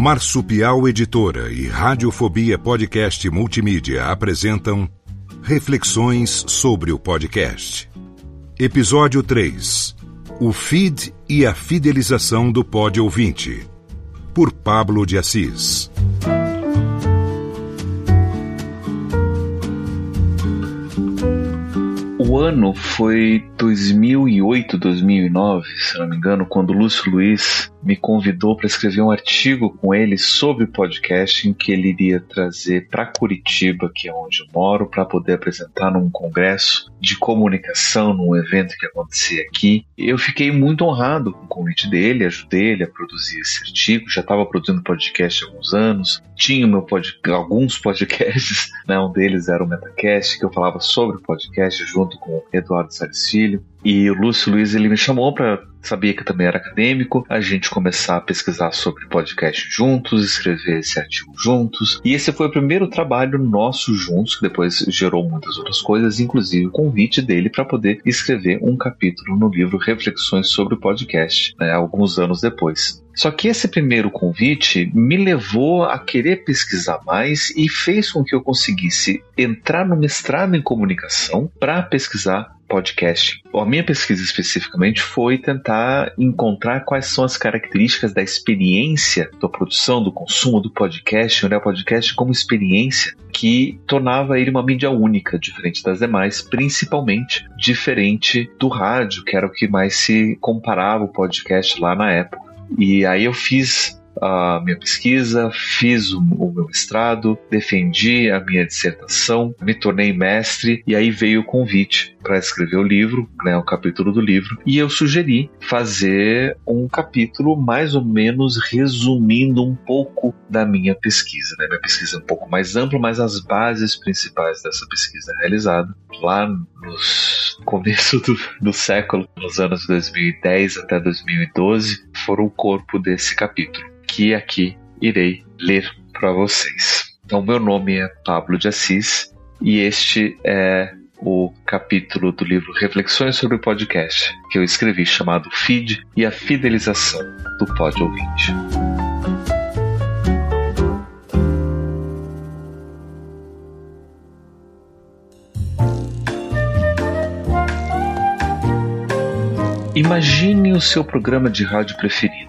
Marsupial Editora e Radiofobia Podcast Multimídia apresentam Reflexões sobre o Podcast. Episódio 3 O Feed e a Fidelização do Pod Ouvinte. Por Pablo de Assis. O ano foi 2008, 2009, se não me engano, quando Lúcio Luiz me convidou para escrever um artigo com ele sobre podcasting que ele iria trazer para Curitiba, que é onde eu moro, para poder apresentar num congresso de comunicação, num evento que acontecia aqui. Eu fiquei muito honrado com o convite dele, ajudei ele a produzir esse artigo. Já estava produzindo podcast há alguns anos, tinha meu pod... alguns podcasts, né? um deles era o Metacast, que eu falava sobre podcast junto com o Eduardo Salles Filho. E o Lúcio Luiz ele me chamou para sabia que também era acadêmico, a gente começar a pesquisar sobre podcast juntos, escrever esse artigo juntos. E esse foi o primeiro trabalho nosso juntos, que depois gerou muitas outras coisas, inclusive o convite dele para poder escrever um capítulo no livro Reflexões sobre o Podcast, né, alguns anos depois. Só que esse primeiro convite me levou a querer pesquisar mais e fez com que eu conseguisse entrar no mestrado em comunicação para pesquisar podcast. A minha pesquisa especificamente foi tentar encontrar quais são as características da experiência da produção, do consumo do podcast, olhar o podcast como experiência que tornava ele uma mídia única, diferente das demais, principalmente diferente do rádio, que era o que mais se comparava o podcast lá na época. E aí eu fiz a minha pesquisa, fiz o, o, meu mestrado, defendi a minha dissertação, me tornei mestre e aí veio o convite para escrever o livro, né, o capítulo do livro, e eu sugeri fazer um capítulo mais ou menos resumindo um pouco da minha pesquisa. Né? Minha pesquisa é um pouco mais ampla, mas as bases principais dessa pesquisa realizada lá nos começo do, do século, nos anos 2010 até 2012, foram o corpo desse capítulo que aqui irei ler para vocês. Então, meu nome é Pablo de Assis e este é o capítulo do livro Reflexões sobre o Podcast que eu escrevi chamado Feed e a Fidelização do Pod Ouvinte. Imagine o seu programa de rádio preferido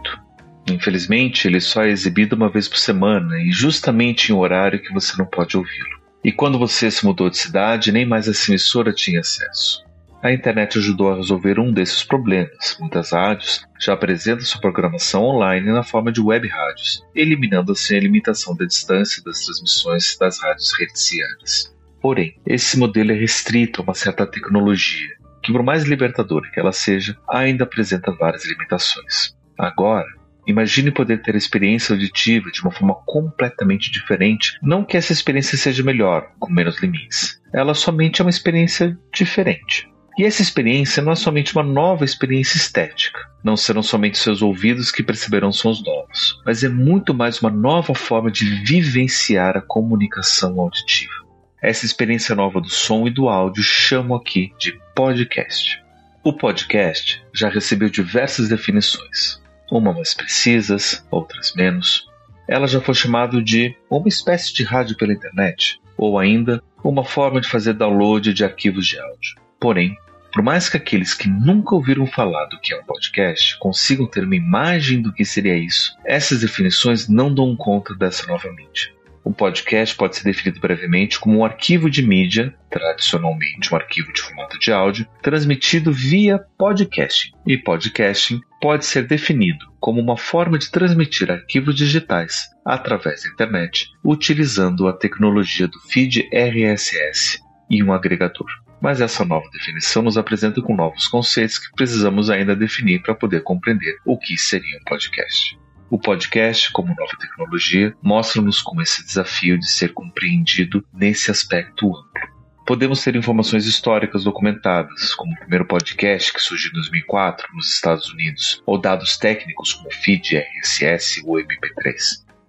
Infelizmente, ele só é exibido uma vez por semana e justamente em um horário que você não pode ouvi-lo. E quando você se mudou de cidade, nem mais essa emissora tinha acesso. A internet ajudou a resolver um desses problemas. Muitas rádios já apresentam sua programação online na forma de web rádios, eliminando assim a limitação da distância das transmissões das rádios hertzianas. Porém, esse modelo é restrito a uma certa tecnologia, que por mais libertadora que ela seja, ainda apresenta várias limitações. Agora, Imagine poder ter a experiência auditiva de uma forma completamente diferente. Não que essa experiência seja melhor, com menos limites. Ela somente é uma experiência diferente. E essa experiência não é somente uma nova experiência estética. Não serão somente seus ouvidos que perceberão sons novos, mas é muito mais uma nova forma de vivenciar a comunicação auditiva. Essa experiência nova do som e do áudio chamo aqui de podcast. O podcast já recebeu diversas definições uma mais precisas, outras menos. Ela já foi chamada de uma espécie de rádio pela internet, ou ainda uma forma de fazer download de arquivos de áudio. Porém, por mais que aqueles que nunca ouviram falar do que é um podcast consigam ter uma imagem do que seria isso, essas definições não dão conta dessa nova mídia. Um podcast pode ser definido brevemente como um arquivo de mídia, tradicionalmente um arquivo de formato de áudio, transmitido via podcasting. E podcasting pode ser definido como uma forma de transmitir arquivos digitais através da internet, utilizando a tecnologia do feed RSS e um agregador. Mas essa nova definição nos apresenta com novos conceitos que precisamos ainda definir para poder compreender o que seria um podcast. O podcast, como nova tecnologia, mostra-nos como esse desafio de ser compreendido nesse aspecto amplo. Podemos ter informações históricas documentadas, como o primeiro podcast que surgiu em 2004 nos Estados Unidos, ou dados técnicos como feed, RSS ou MP3.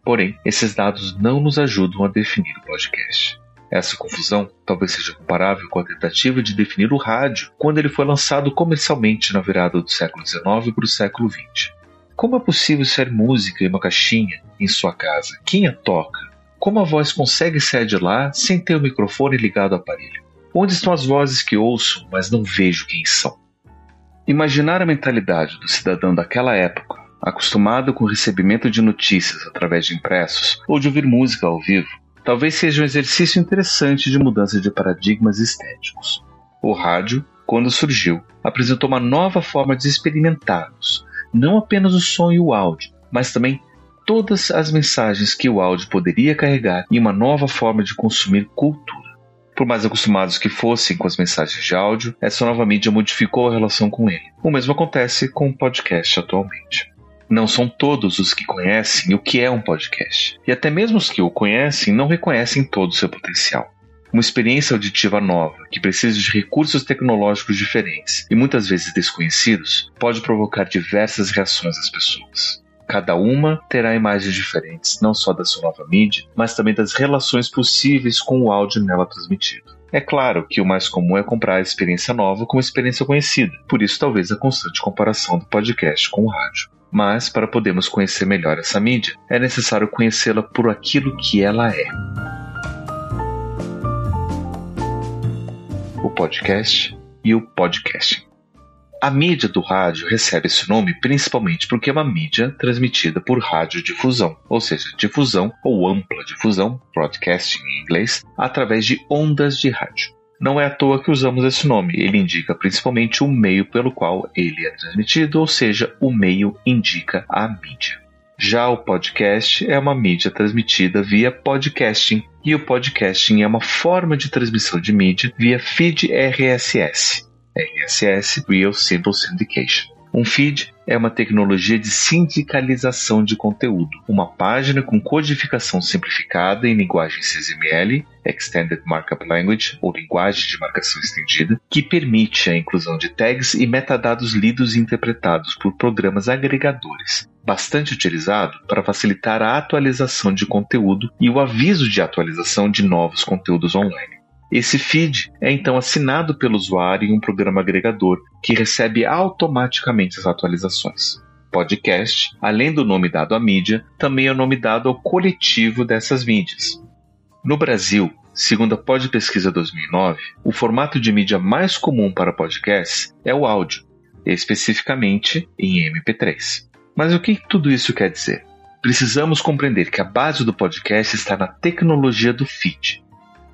Porém, esses dados não nos ajudam a definir o podcast. Essa confusão talvez seja comparável com a tentativa de definir o rádio quando ele foi lançado comercialmente na virada do século XIX para o século XX. Como é possível ser música em uma caixinha em sua casa? Quem a toca? Como a voz consegue sair de lá sem ter o microfone ligado ao aparelho? Onde estão as vozes que ouço, mas não vejo quem são? Imaginar a mentalidade do cidadão daquela época, acostumado com o recebimento de notícias através de impressos ou de ouvir música ao vivo, talvez seja um exercício interessante de mudança de paradigmas estéticos. O rádio, quando surgiu, apresentou uma nova forma de experimentarmos, não apenas o som e o áudio, mas também todas as mensagens que o áudio poderia carregar e uma nova forma de consumir cultura. Por mais acostumados que fossem com as mensagens de áudio, essa nova mídia modificou a relação com ele. O mesmo acontece com o podcast atualmente. Não são todos os que conhecem o que é um podcast, e até mesmo os que o conhecem não reconhecem todo o seu potencial. Uma experiência auditiva nova, que precisa de recursos tecnológicos diferentes e muitas vezes desconhecidos, pode provocar diversas reações das pessoas. Cada uma terá imagens diferentes, não só da sua nova mídia, mas também das relações possíveis com o áudio nela transmitido. É claro que o mais comum é comprar a experiência nova com a experiência conhecida, por isso talvez a constante comparação do podcast com o rádio. Mas, para podermos conhecer melhor essa mídia, é necessário conhecê-la por aquilo que ela é. O podcast e o podcasting. A mídia do rádio recebe esse nome principalmente porque é uma mídia transmitida por radiodifusão, ou seja, difusão ou ampla difusão, broadcasting em inglês, através de ondas de rádio. Não é à toa que usamos esse nome, ele indica principalmente o meio pelo qual ele é transmitido, ou seja, o meio indica a mídia. Já o podcast é uma mídia transmitida via podcasting, e o podcasting é uma forma de transmissão de mídia via feed RSS. RSS Real Simple Syndication. Um feed é uma tecnologia de sindicalização de conteúdo, uma página com codificação simplificada em linguagem XML, Extended Markup Language ou linguagem de marcação estendida, que permite a inclusão de tags e metadados lidos e interpretados por programas agregadores, bastante utilizado para facilitar a atualização de conteúdo e o aviso de atualização de novos conteúdos online. Esse feed é então assinado pelo usuário em um programa agregador que recebe automaticamente as atualizações. Podcast, além do nome dado à mídia, também é o nome dado ao coletivo dessas mídias. No Brasil, segundo a Pod Pesquisa 2009, o formato de mídia mais comum para podcasts é o áudio, especificamente em MP3. Mas o que tudo isso quer dizer? Precisamos compreender que a base do podcast está na tecnologia do feed,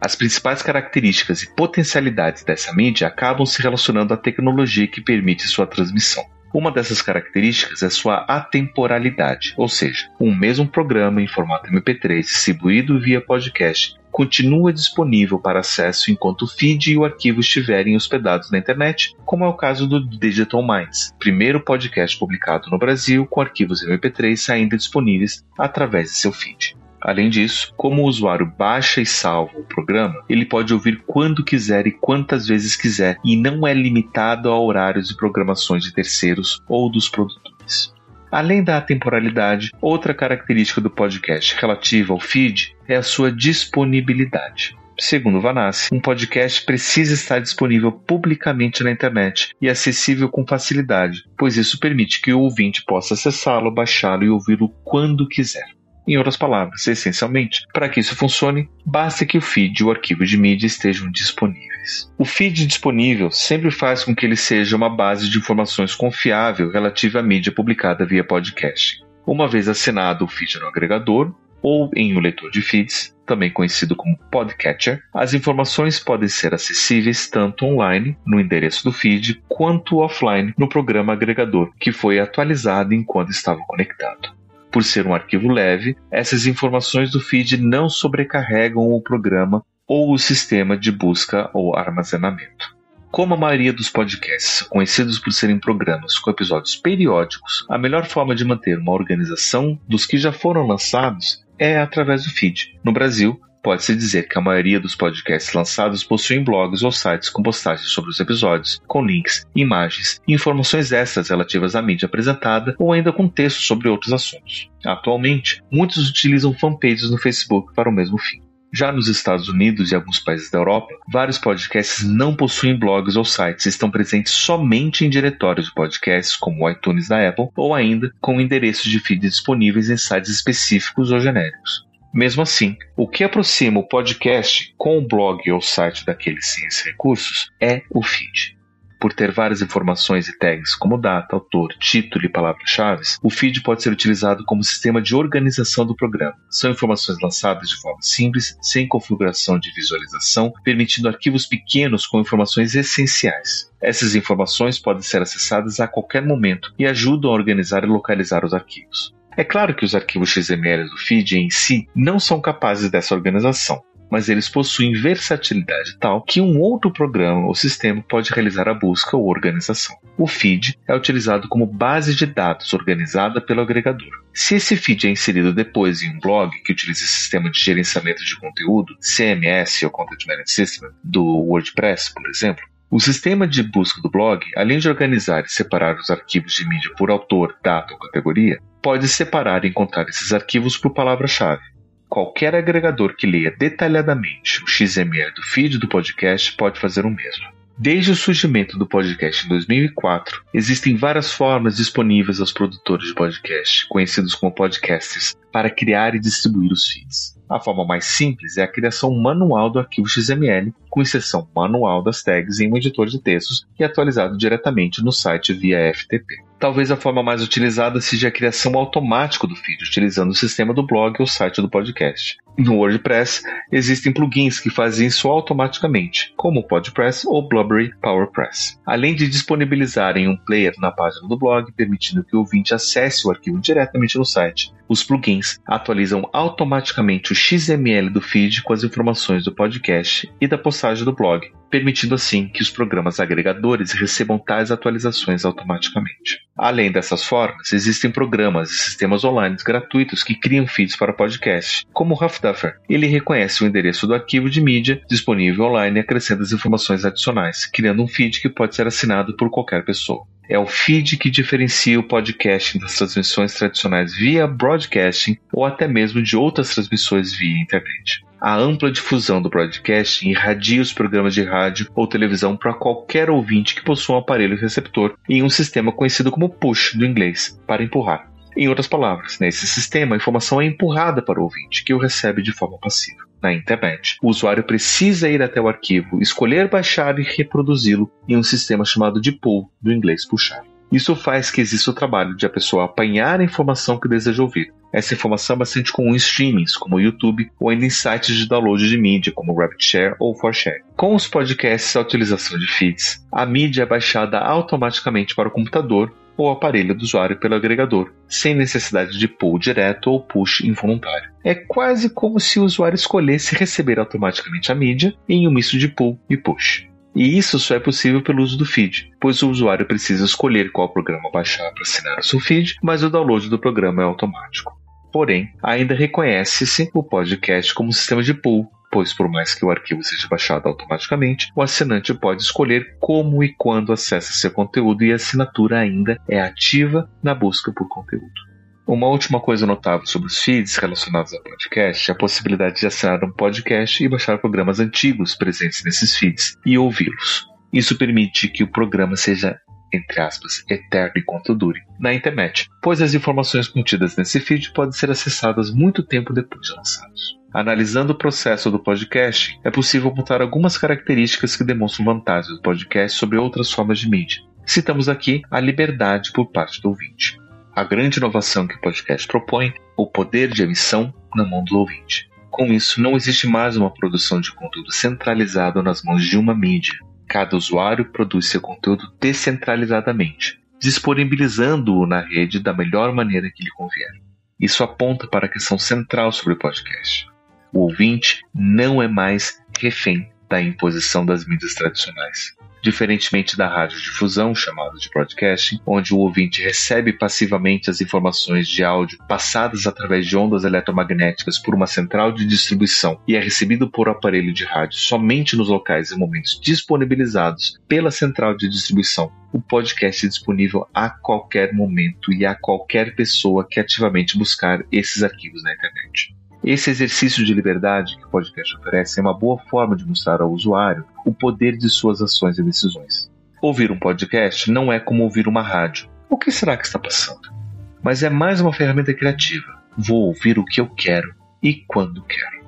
as principais características e potencialidades dessa mídia acabam se relacionando à tecnologia que permite sua transmissão. Uma dessas características é sua atemporalidade, ou seja, um mesmo programa em formato MP3 distribuído via podcast continua disponível para acesso enquanto o feed e o arquivo estiverem hospedados na internet, como é o caso do Digital Minds, primeiro podcast publicado no Brasil com arquivos MP3 ainda disponíveis através de seu feed. Além disso, como o usuário baixa e salva o programa, ele pode ouvir quando quiser e quantas vezes quiser e não é limitado a horários e programações de terceiros ou dos produtores. Além da temporalidade, outra característica do podcast relativa ao feed é a sua disponibilidade. Segundo Vanassi, um podcast precisa estar disponível publicamente na internet e acessível com facilidade, pois isso permite que o ouvinte possa acessá-lo, baixá-lo e ouvi-lo quando quiser. Em outras palavras, essencialmente, para que isso funcione, basta que o feed e o arquivo de mídia estejam disponíveis. O feed disponível sempre faz com que ele seja uma base de informações confiável relativa à mídia publicada via podcast. Uma vez assinado o feed no agregador ou em um leitor de feeds, também conhecido como podcatcher, as informações podem ser acessíveis tanto online, no endereço do feed, quanto offline no programa agregador, que foi atualizado enquanto estava conectado. Por ser um arquivo leve, essas informações do feed não sobrecarregam o programa ou o sistema de busca ou armazenamento. Como a maioria dos podcasts, conhecidos por serem programas com episódios periódicos, a melhor forma de manter uma organização dos que já foram lançados é através do feed. No Brasil, pode-se dizer que a maioria dos podcasts lançados possuem blogs ou sites com postagens sobre os episódios, com links, imagens e informações extras relativas à mídia apresentada ou ainda com textos sobre outros assuntos. Atualmente, muitos utilizam fanpages no Facebook para o mesmo fim. Já nos Estados Unidos e alguns países da Europa, vários podcasts não possuem blogs ou sites e estão presentes somente em diretórios de podcasts como o iTunes da Apple ou ainda com endereços de feed disponíveis em sites específicos ou genéricos. Mesmo assim, o que aproxima o podcast com o blog ou site sem esses recursos é o feed. Por ter várias informações e tags como data, autor, título e palavras-chave, o feed pode ser utilizado como sistema de organização do programa. São informações lançadas de forma simples, sem configuração de visualização, permitindo arquivos pequenos com informações essenciais. Essas informações podem ser acessadas a qualquer momento e ajudam a organizar e localizar os arquivos. É claro que os arquivos XML do feed em si não são capazes dessa organização mas eles possuem versatilidade tal que um outro programa ou sistema pode realizar a busca ou organização. O feed é utilizado como base de dados organizada pelo agregador. Se esse feed é inserido depois em um blog que utiliza o sistema de gerenciamento de conteúdo, CMS ou Content Management System, do WordPress, por exemplo, o sistema de busca do blog, além de organizar e separar os arquivos de mídia por autor, data ou categoria, pode separar e encontrar esses arquivos por palavra-chave. Qualquer agregador que leia detalhadamente o XML do feed do podcast pode fazer o mesmo. Desde o surgimento do podcast em 2004, existem várias formas disponíveis aos produtores de podcast, conhecidos como podcasters, para criar e distribuir os feeds. A forma mais simples é a criação manual do arquivo XML, com inserção manual das tags em um editor de textos e atualizado diretamente no site via FTP. Talvez a forma mais utilizada seja a criação automática do feed, utilizando o sistema do blog ou site do podcast. No WordPress, existem plugins que fazem isso automaticamente, como o PodPress ou Blubrry PowerPress. Além de disponibilizarem um player na página do blog, permitindo que o ouvinte acesse o arquivo diretamente no site, os plugins atualizam automaticamente o XML do feed com as informações do podcast e da postagem do blog, permitindo assim que os programas agregadores recebam tais atualizações automaticamente. Além dessas formas, existem programas e sistemas online gratuitos que criam feeds para podcast, como o Huffduffer. Ele reconhece o endereço do arquivo de mídia disponível online e acrescenta as informações adicionais, criando um feed que pode ser assinado por qualquer pessoa. É o feed que diferencia o podcasting das transmissões tradicionais via broadcasting ou até mesmo de outras transmissões via internet. A ampla difusão do broadcasting irradia os programas de rádio ou televisão para qualquer ouvinte que possua um aparelho receptor em um sistema conhecido como push do inglês, para empurrar. Em outras palavras, nesse sistema a informação é empurrada para o ouvinte, que o recebe de forma passiva na internet. O usuário precisa ir até o arquivo, escolher baixar e reproduzi-lo em um sistema chamado de pull, do inglês puxar. Isso faz que exista o trabalho de a pessoa apanhar a informação que deseja ouvir. Essa informação é bastante comum em streamings, como o YouTube, ou ainda em sites de download de mídia, como RapidShare ou ForShare. Com os podcasts e a utilização de feeds, a mídia é baixada automaticamente para o computador ou aparelho do usuário pelo agregador, sem necessidade de pull direto ou push involuntário. É quase como se o usuário escolhesse receber automaticamente a mídia em um misto de pull e push. E isso só é possível pelo uso do feed, pois o usuário precisa escolher qual programa baixar para assinar o seu feed, mas o download do programa é automático. Porém, ainda reconhece-se o podcast como sistema de pull, pois por mais que o arquivo seja baixado automaticamente, o assinante pode escolher como e quando acessa seu conteúdo e a assinatura ainda é ativa na busca por conteúdo. Uma última coisa notável sobre os feeds relacionados ao podcast é a possibilidade de assinar um podcast e baixar programas antigos presentes nesses feeds e ouvi-los. Isso permite que o programa seja, entre aspas, eterno enquanto dure na internet, pois as informações contidas nesse feed podem ser acessadas muito tempo depois de lançados. Analisando o processo do podcast, é possível apontar algumas características que demonstram vantagens do podcast sobre outras formas de mídia. Citamos aqui a liberdade por parte do ouvinte. A grande inovação que o podcast propõe, o poder de emissão na mão do ouvinte. Com isso, não existe mais uma produção de conteúdo centralizado nas mãos de uma mídia. Cada usuário produz seu conteúdo descentralizadamente, disponibilizando-o na rede da melhor maneira que lhe convier. Isso aponta para a questão central sobre o podcast. O ouvinte não é mais refém da imposição das mídias tradicionais. Diferentemente da radiodifusão, chamada de broadcasting, onde o ouvinte recebe passivamente as informações de áudio passadas através de ondas eletromagnéticas por uma central de distribuição e é recebido por aparelho de rádio somente nos locais e momentos disponibilizados pela central de distribuição, o podcast é disponível a qualquer momento e a qualquer pessoa que ativamente buscar esses arquivos na internet. Esse exercício de liberdade que o podcast oferece é uma boa forma de mostrar ao usuário o poder de suas ações e decisões. Ouvir um podcast não é como ouvir uma rádio. O que será que está passando? Mas é mais uma ferramenta criativa. Vou ouvir o que eu quero e quando quero.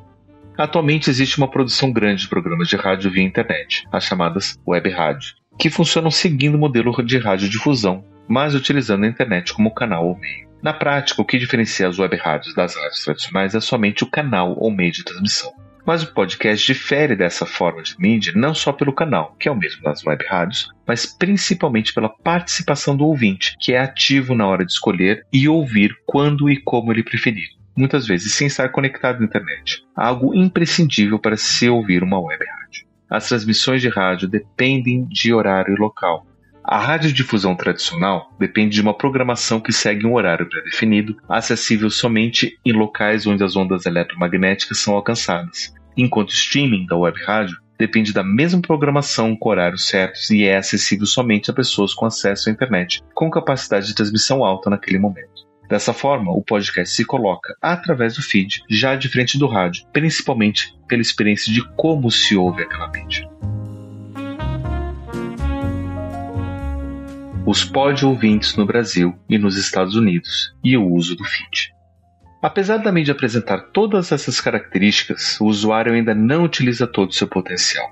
Atualmente existe uma produção grande de programas de rádio via internet, as chamadas web rádio, que funcionam seguindo o modelo de radiodifusão, mas utilizando a internet como canal ou meio. Na prática, o que diferencia as web rádios das rádios tradicionais é somente o canal ou meio de transmissão. Mas o podcast difere dessa forma de mídia não só pelo canal, que é o mesmo das web rádios, mas principalmente pela participação do ouvinte, que é ativo na hora de escolher e ouvir quando e como ele preferir, muitas vezes sem estar conectado à internet, algo imprescindível para se ouvir uma web rádio. As transmissões de rádio dependem de horário e local, a radiodifusão tradicional depende de uma programação que segue um horário pré-definido, acessível somente em locais onde as ondas eletromagnéticas são alcançadas, enquanto o streaming da web rádio depende da mesma programação com horários certos e é acessível somente a pessoas com acesso à internet, com capacidade de transmissão alta naquele momento. Dessa forma, o podcast se coloca através do feed, já de frente do rádio, principalmente pela experiência de como se ouve aquela mídia. Os pod ouvintes no Brasil e nos Estados Unidos e o uso do feed. Apesar da mídia apresentar todas essas características, o usuário ainda não utiliza todo o seu potencial.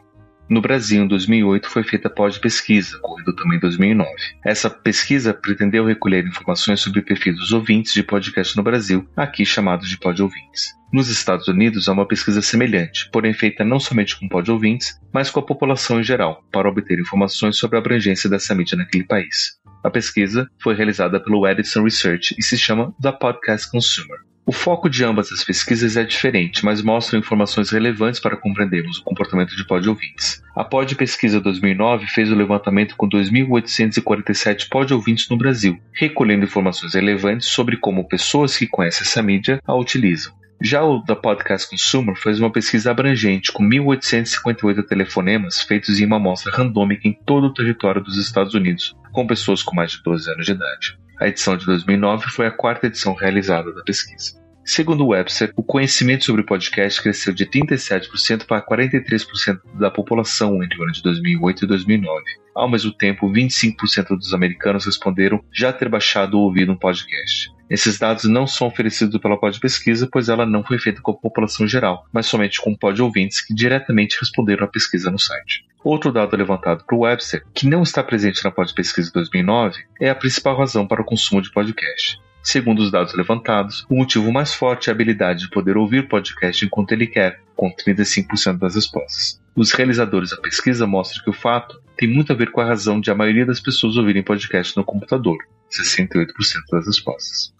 No Brasil, em 2008, foi feita a pós-pesquisa, ocorrida também em 2009. Essa pesquisa pretendeu recolher informações sobre o perfil dos ouvintes de podcast no Brasil, aqui chamados de pod-ouvintes. Nos Estados Unidos, há uma pesquisa semelhante, porém feita não somente com pod-ouvintes, mas com a população em geral, para obter informações sobre a abrangência dessa mídia naquele país. A pesquisa foi realizada pelo Edison Research e se chama The Podcast Consumer. O foco de ambas as pesquisas é diferente, mas mostram informações relevantes para compreendermos o comportamento de pod-ouvintes. A Pod Pesquisa 2009 fez o levantamento com 2.847 pod-ouvintes no Brasil, recolhendo informações relevantes sobre como pessoas que conhecem essa mídia a utilizam. Já o da Podcast Consumer fez uma pesquisa abrangente com 1.858 telefonemas feitos em uma amostra randômica em todo o território dos Estados Unidos, com pessoas com mais de 12 anos de idade. A edição de 2009 foi a quarta edição realizada da pesquisa. Segundo Webster, o conhecimento sobre podcast cresceu de 37% para 43% da população entre o ano de 2008 e 2009. Ao mesmo tempo, 25% dos americanos responderam já ter baixado ou ouvido um podcast. Esses dados não são oferecidos pela Pod Pesquisa, pois ela não foi feita com a população geral, mas somente com pod ouvintes que diretamente responderam à pesquisa no site. Outro dado levantado por Webster, que não está presente na Pod Pesquisa 2009, é a principal razão para o consumo de podcast. Segundo os dados levantados, o motivo mais forte é a habilidade de poder ouvir podcast enquanto ele quer, com 35% das respostas. Os realizadores da pesquisa mostram que o fato tem muito a ver com a razão de a maioria das pessoas ouvirem podcast no computador, 68% das respostas.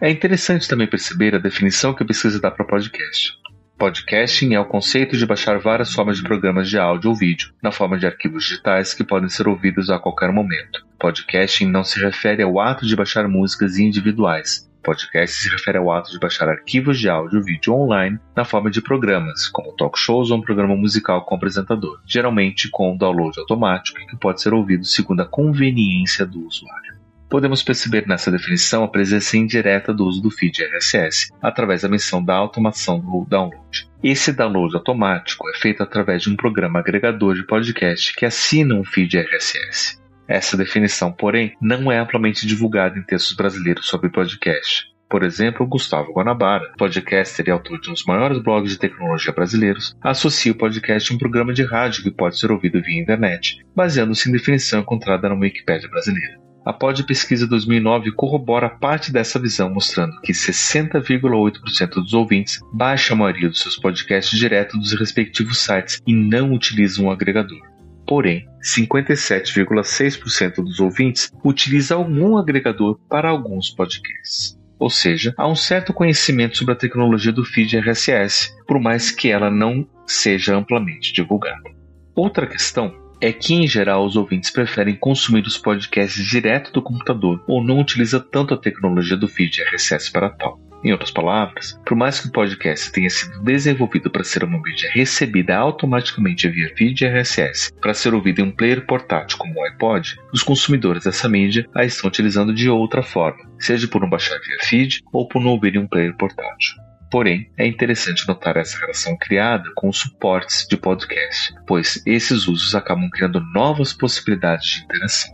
É interessante também perceber a definição que a pesquisa dá para podcast. Podcasting é o conceito de baixar várias formas de programas de áudio ou vídeo, na forma de arquivos digitais que podem ser ouvidos a qualquer momento. Podcasting não se refere ao ato de baixar músicas individuais. Podcast se refere ao ato de baixar arquivos de áudio ou vídeo online na forma de programas, como talk shows ou um programa musical com apresentador, geralmente com download automático que pode ser ouvido segundo a conveniência do usuário. Podemos perceber nessa definição a presença indireta do uso do feed RSS, através da menção da automação do download. Esse download automático é feito através de um programa agregador de podcast que assina um feed RSS. Essa definição, porém, não é amplamente divulgada em textos brasileiros sobre podcast. Por exemplo, Gustavo Guanabara, podcaster e autor de um dos maiores blogs de tecnologia brasileiros, associa o podcast a um programa de rádio que pode ser ouvido via internet, baseando-se em definição encontrada na Wikipédia brasileira. A Pod Pesquisa 2009 corrobora parte dessa visão, mostrando que 60,8% dos ouvintes baixam a maioria dos seus podcasts direto dos respectivos sites e não utilizam um agregador. Porém, 57,6% dos ouvintes utiliza algum agregador para alguns podcasts. ou seja, há um certo conhecimento sobre a tecnologia do feed RSS, por mais que ela não seja amplamente divulgada. Outra questão é que, em geral, os ouvintes preferem consumir os podcasts direto do computador ou não utiliza tanto a tecnologia do feed RSS para tal. Em outras palavras, por mais que o podcast tenha sido desenvolvido para ser uma mídia recebida automaticamente via feed RSS para ser ouvida em um player portátil como o iPod, os consumidores dessa mídia a estão utilizando de outra forma, seja por não baixar via feed ou por não ouvir em um player portátil. Porém, é interessante notar essa relação criada com os suportes de podcast, pois esses usos acabam criando novas possibilidades de interação.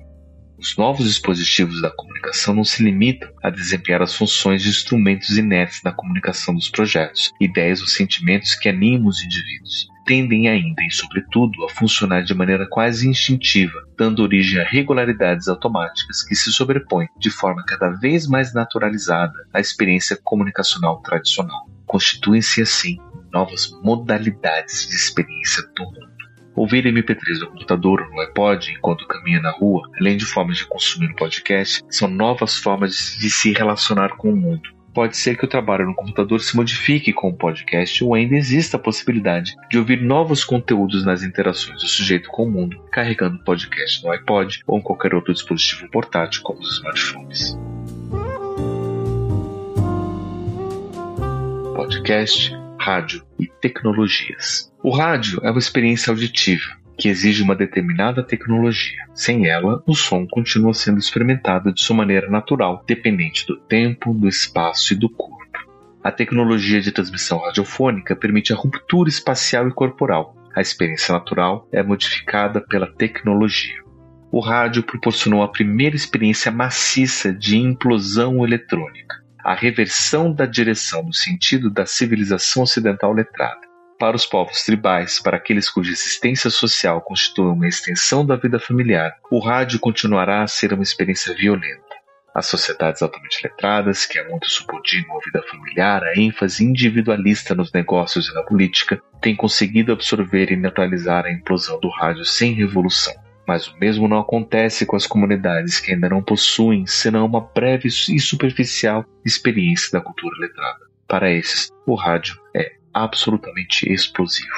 Os novos dispositivos da comunicação não se limitam a desempenhar as funções de instrumentos inertes na comunicação dos projetos, ideias ou sentimentos que animam os indivíduos. Tendem ainda e, sobretudo, a funcionar de maneira quase instintiva, dando origem a regularidades automáticas que se sobrepõem de forma cada vez mais naturalizada à experiência comunicacional tradicional. Constituem-se, assim, novas modalidades de experiência do mundo. Ouvir MP3 no computador ou no iPod enquanto caminha na rua, além de formas de consumir um podcast, são novas formas de se relacionar com o mundo. Pode ser que o trabalho no computador se modifique com o podcast ou ainda exista a possibilidade de ouvir novos conteúdos nas interações do sujeito com o mundo, carregando o podcast no iPod ou em qualquer outro dispositivo portátil como os smartphones. Podcast, rádio e tecnologias. O rádio é uma experiência auditiva que exige uma determinada tecnologia. Sem ela, o som continua sendo experimentado de sua maneira natural, dependente do tempo, do espaço e do corpo. A tecnologia de transmissão radiofônica permite a ruptura espacial e corporal. A experiência natural é modificada pela tecnologia. O rádio proporcionou a primeira experiência maciça de implosão eletrônica, a reversão da direção no sentido da civilização ocidental letrada para os povos tribais, para aqueles cuja existência social constitui uma extensão da vida familiar, o rádio continuará a ser uma experiência violenta. As sociedades altamente letradas, que há muito subordinam a vida familiar, a ênfase individualista nos negócios e na política, têm conseguido absorver e neutralizar a implosão do rádio sem revolução. Mas o mesmo não acontece com as comunidades que ainda não possuem, senão uma breve e superficial experiência da cultura letrada. Para esses, o rádio é absolutamente explosivo.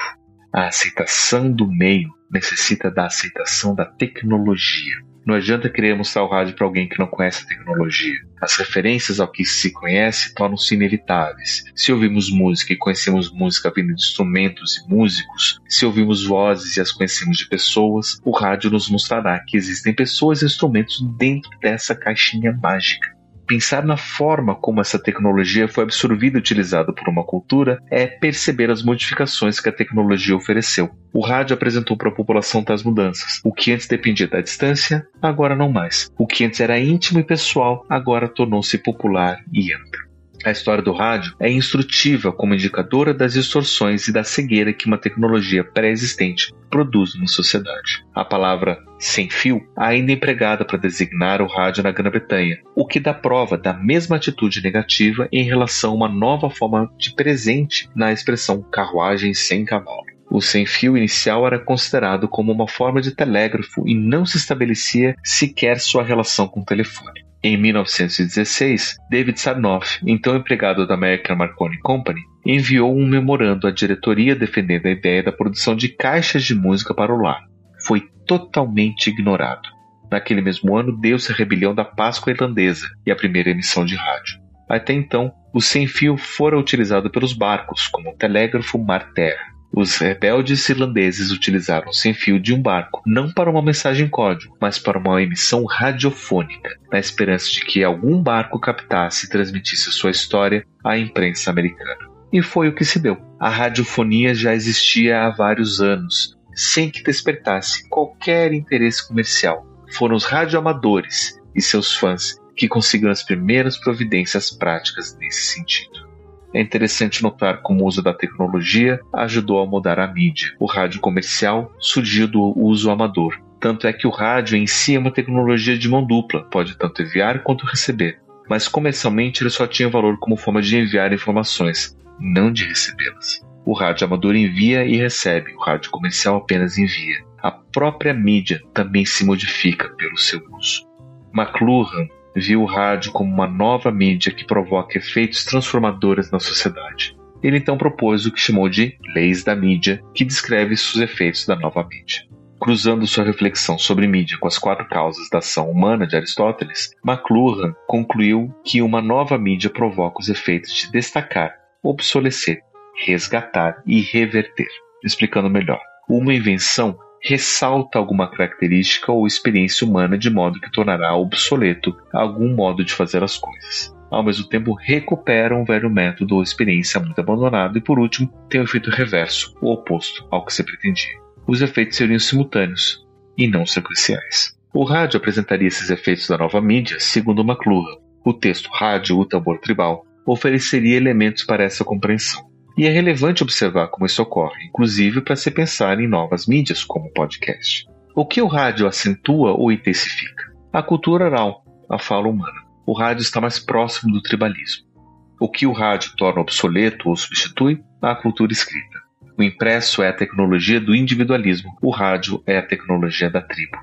A aceitação do meio necessita da aceitação da tecnologia. Não adianta querer mostrar o rádio para alguém que não conhece a tecnologia. As referências ao que se conhece tornam-se inevitáveis. Se ouvimos música e conhecemos música vindo de instrumentos e músicos, se ouvimos vozes e as conhecemos de pessoas, o rádio nos mostrará que existem pessoas e instrumentos dentro dessa caixinha mágica. Pensar na forma como essa tecnologia foi absorvida e utilizada por uma cultura é perceber as modificações que a tecnologia ofereceu. O rádio apresentou para a população tais mudanças. O que antes dependia da distância, agora não mais. O que antes era íntimo e pessoal, agora tornou-se popular e amplo. A história do rádio é instrutiva como indicadora das distorções e da cegueira que uma tecnologia pré-existente produz numa sociedade. A palavra sem fio ainda é empregada para designar o rádio na Grã-Bretanha, o que dá prova da mesma atitude negativa em relação a uma nova forma de presente na expressão carruagem sem cavalo. O sem-fio inicial era considerado como uma forma de telégrafo e não se estabelecia sequer sua relação com o telefone. Em 1916, David Sarnoff, então empregado da American Marconi Company, enviou um memorando à diretoria defendendo a ideia da produção de caixas de música para o lar. Foi totalmente ignorado. Naquele mesmo ano, deu-se a rebelião da Páscoa Irlandesa e a primeira emissão de rádio. Até então, o sem-fio fora utilizado pelos barcos, como telégrafo mar-terra. Os rebeldes irlandeses utilizaram o sem-fio de um barco não para uma mensagem código, mas para uma emissão radiofônica, na esperança de que algum barco captasse e transmitisse sua história à imprensa americana. E foi o que se deu. A radiofonia já existia há vários anos, sem que despertasse qualquer interesse comercial. Foram os radioamadores e seus fãs que conseguiram as primeiras providências práticas nesse sentido. É interessante notar como o uso da tecnologia ajudou a mudar a mídia. O rádio comercial surgiu do uso amador. Tanto é que o rádio em si é uma tecnologia de mão dupla, pode tanto enviar quanto receber. Mas comercialmente ele só tinha valor como forma de enviar informações, não de recebê-las. O rádio amador envia e recebe, o rádio comercial apenas envia. A própria mídia também se modifica pelo seu uso. McLuhan viu o rádio como uma nova mídia que provoca efeitos transformadores na sociedade. Ele então propôs o que chamou de Leis da Mídia, que descreve os efeitos da nova mídia. Cruzando sua reflexão sobre mídia com as quatro causas da ação humana de Aristóteles, McLuhan concluiu que uma nova mídia provoca os efeitos de destacar, obsolescer, resgatar e reverter. Explicando melhor, uma invenção ressalta alguma característica ou experiência humana de modo que tornará obsoleto algum modo de fazer as coisas. Ao mesmo tempo, recupera um velho método ou experiência muito abandonado e, por último, tem o efeito reverso, o oposto ao que se pretendia os efeitos seriam simultâneos e não sequenciais. O rádio apresentaria esses efeitos da nova mídia, segundo McLuhan. O texto Rádio, o tambor tribal, ofereceria elementos para essa compreensão. E é relevante observar como isso ocorre, inclusive para se pensar em novas mídias como o podcast. O que o rádio acentua ou intensifica? A cultura oral, a fala humana. O rádio está mais próximo do tribalismo. O que o rádio torna obsoleto ou substitui? A cultura escrita. O impresso é a tecnologia do individualismo, o rádio é a tecnologia da tribo.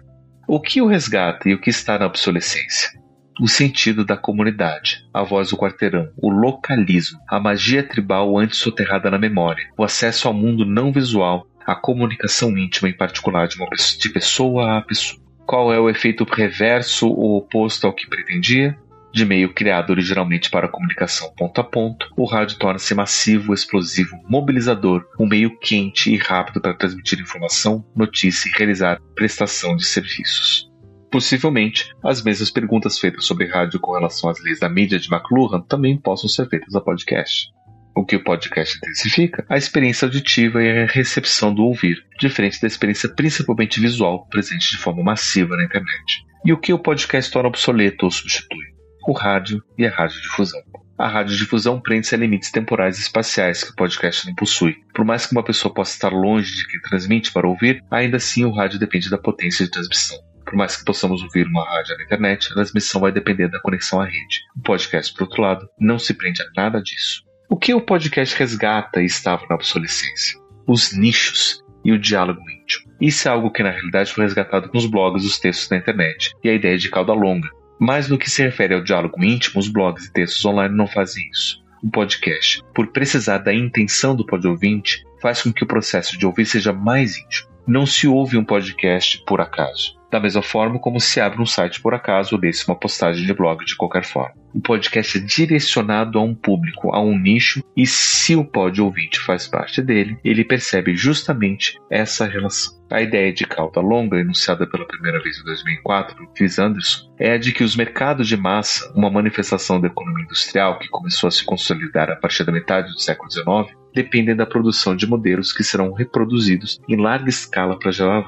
O que o resgata e o que está na obsolescência? O sentido da comunidade, a voz do quarteirão, o localismo, a magia tribal antes soterrada na memória, o acesso ao mundo não visual, a comunicação íntima em particular de, uma, de pessoa a pessoa. Qual é o efeito reverso ou oposto ao que pretendia? De meio criado originalmente para comunicação ponto a ponto, o rádio torna-se massivo, explosivo, mobilizador, um meio quente e rápido para transmitir informação, notícia e realizar prestação de serviços. Possivelmente, as mesmas perguntas feitas sobre rádio com relação às leis da mídia de McLuhan também possam ser feitas a podcast. O que o podcast intensifica? A experiência auditiva e a recepção do ouvir, diferente da experiência principalmente visual presente de forma massiva na internet. E o que o podcast torna obsoleto ou substitui? o rádio e a radiodifusão. A radiodifusão prende-se a limites temporais e espaciais que o podcast não possui. Por mais que uma pessoa possa estar longe de quem transmite para ouvir, ainda assim o rádio depende da potência de transmissão. Por mais que possamos ouvir uma rádio na internet, a transmissão vai depender da conexão à rede. O podcast, por outro lado, não se prende a nada disso. O que o podcast resgata e estava na obsolescência? Os nichos e o diálogo íntimo. Isso é algo que na realidade foi resgatado com os blogs os textos na internet, e a ideia de cauda longa, mas no que se refere ao diálogo íntimo, os blogs e textos online não fazem isso. O podcast, por precisar da intenção do pod-ouvinte, faz com que o processo de ouvir seja mais íntimo. Não se ouve um podcast por acaso da mesma forma como se abre um site por acaso ou desce uma postagem de blog de qualquer forma. O podcast é direcionado a um público, a um nicho, e se o pod ouvinte faz parte dele, ele percebe justamente essa relação. A ideia de cauda longa, enunciada pela primeira vez em 2004 por Chris Anderson, é a de que os mercados de massa, uma manifestação da economia industrial que começou a se consolidar a partir da metade do século XIX, dependem da produção de modelos que serão reproduzidos em larga escala para gerar.